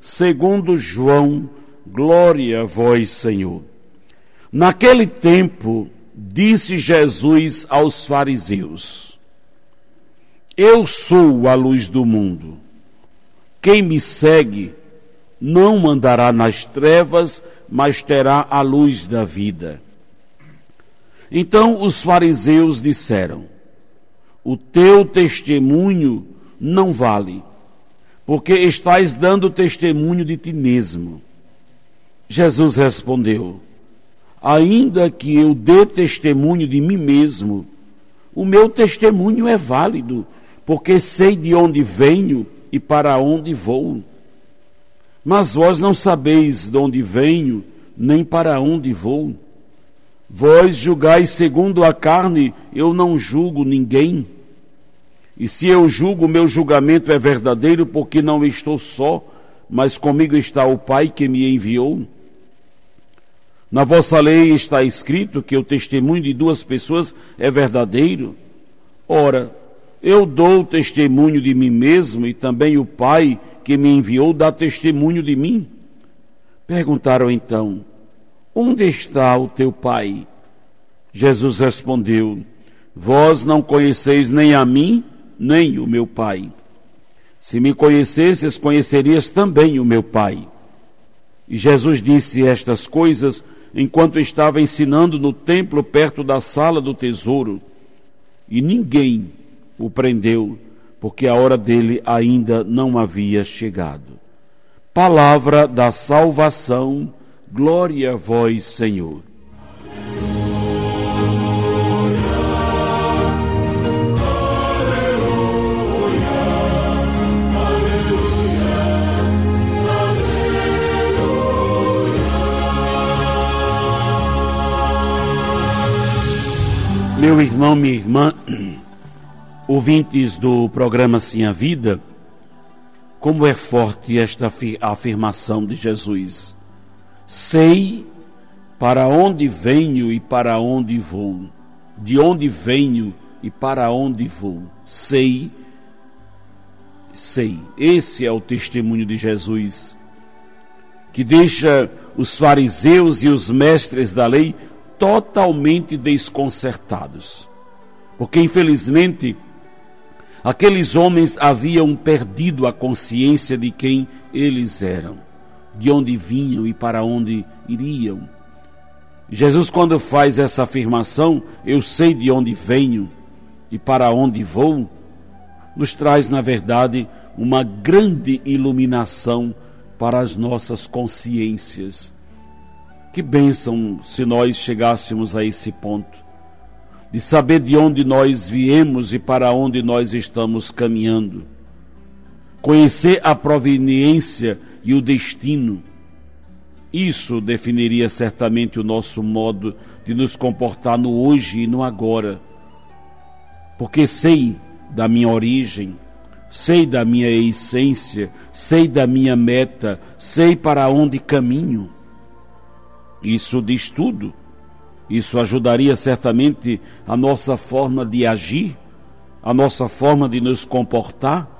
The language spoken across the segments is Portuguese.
segundo João, glória a vós, Senhor. Naquele tempo, disse Jesus aos fariseus: Eu sou a luz do mundo. Quem me segue não andará nas trevas, mas terá a luz da vida. Então os fariseus disseram: O teu testemunho não vale, porque estás dando testemunho de ti mesmo. Jesus respondeu: Ainda que eu dê testemunho de mim mesmo, o meu testemunho é válido, porque sei de onde venho e para onde vou. Mas vós não sabeis de onde venho, nem para onde vou. Vós julgais segundo a carne, eu não julgo ninguém. E se eu julgo, meu julgamento é verdadeiro, porque não estou só, mas comigo está o Pai que me enviou. Na vossa lei está escrito que o testemunho de duas pessoas é verdadeiro. Ora, eu dou testemunho de mim mesmo e também o Pai que me enviou dá testemunho de mim. Perguntaram então: Onde está o teu pai? Jesus respondeu: Vós não conheceis nem a mim, nem o meu pai. Se me conhecesses, conhecerias também o meu pai. E Jesus disse estas coisas enquanto estava ensinando no templo perto da sala do tesouro. E ninguém o prendeu, porque a hora dele ainda não havia chegado. Palavra da salvação Glória a vós, Senhor. Meu irmão, minha irmã, ouvintes do programa Sim a Vida, como é forte esta afirmação de Jesus. Sei para onde venho e para onde vou. De onde venho e para onde vou. Sei, sei. Esse é o testemunho de Jesus, que deixa os fariseus e os mestres da lei totalmente desconcertados. Porque, infelizmente, aqueles homens haviam perdido a consciência de quem eles eram de onde vinham e para onde iriam. Jesus, quando faz essa afirmação, eu sei de onde venho e para onde vou, nos traz, na verdade, uma grande iluminação para as nossas consciências. Que bênção se nós chegássemos a esse ponto, de saber de onde nós viemos e para onde nós estamos caminhando. Conhecer a proveniência e o destino. Isso definiria certamente o nosso modo de nos comportar no hoje e no agora. Porque sei da minha origem, sei da minha essência, sei da minha meta, sei para onde caminho. Isso diz tudo. Isso ajudaria certamente a nossa forma de agir, a nossa forma de nos comportar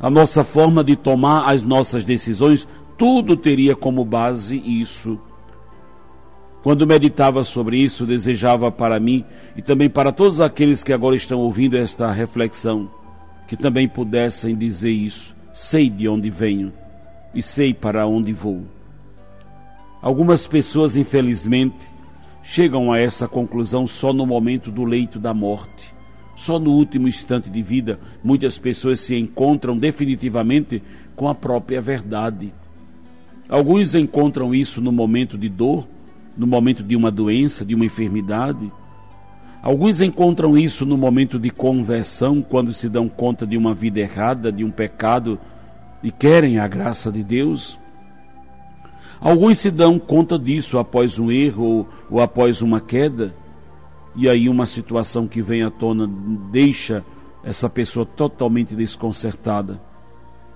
a nossa forma de tomar as nossas decisões, tudo teria como base isso. Quando meditava sobre isso, desejava para mim e também para todos aqueles que agora estão ouvindo esta reflexão, que também pudessem dizer isso. Sei de onde venho e sei para onde vou. Algumas pessoas, infelizmente, chegam a essa conclusão só no momento do leito da morte só no último instante de vida, muitas pessoas se encontram definitivamente com a própria verdade. Alguns encontram isso no momento de dor, no momento de uma doença, de uma enfermidade. Alguns encontram isso no momento de conversão, quando se dão conta de uma vida errada, de um pecado e querem a graça de Deus. Alguns se dão conta disso após um erro ou, ou após uma queda, e aí uma situação que vem à tona deixa essa pessoa totalmente desconcertada.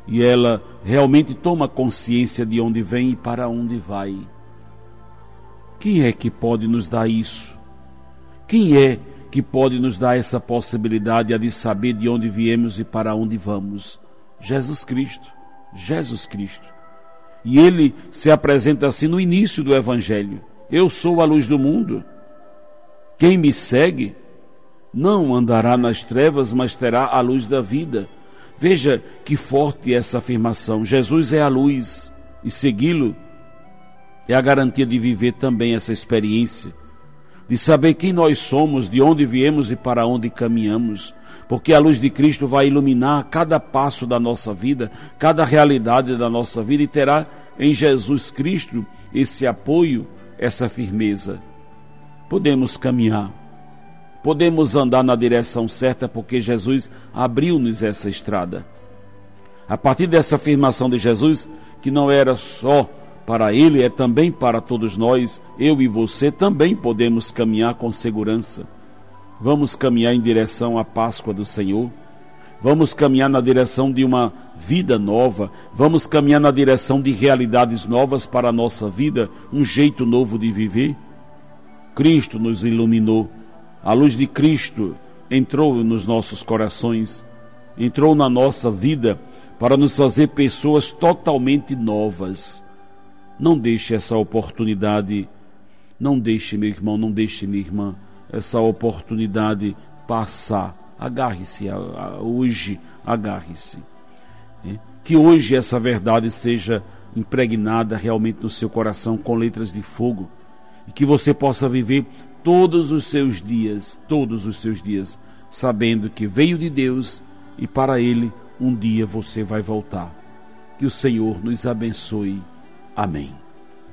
E ela realmente toma consciência de onde vem e para onde vai. Quem é que pode nos dar isso? Quem é que pode nos dar essa possibilidade de saber de onde viemos e para onde vamos? Jesus Cristo. Jesus Cristo. E ele se apresenta assim no início do Evangelho: Eu sou a luz do mundo. Quem me segue não andará nas trevas, mas terá a luz da vida. Veja que forte é essa afirmação. Jesus é a luz e segui-lo é a garantia de viver também essa experiência, de saber quem nós somos, de onde viemos e para onde caminhamos, porque a luz de Cristo vai iluminar cada passo da nossa vida, cada realidade da nossa vida e terá em Jesus Cristo esse apoio, essa firmeza. Podemos caminhar podemos andar na direção certa porque Jesus abriu-nos essa estrada. A partir dessa afirmação de Jesus, que não era só para ele, é também para todos nós, eu e você também podemos caminhar com segurança. Vamos caminhar em direção à Páscoa do Senhor. Vamos caminhar na direção de uma vida nova, vamos caminhar na direção de realidades novas para a nossa vida, um jeito novo de viver. Cristo nos iluminou a luz de Cristo entrou nos nossos corações, entrou na nossa vida para nos fazer pessoas totalmente novas. Não deixe essa oportunidade, não deixe, meu irmão, não deixe, minha irmã, essa oportunidade passar. Agarre-se hoje, agarre-se. Né? Que hoje essa verdade seja impregnada realmente no seu coração com letras de fogo e que você possa viver todos os seus dias, todos os seus dias, sabendo que veio de Deus e para Ele um dia você vai voltar. Que o Senhor nos abençoe. Amém.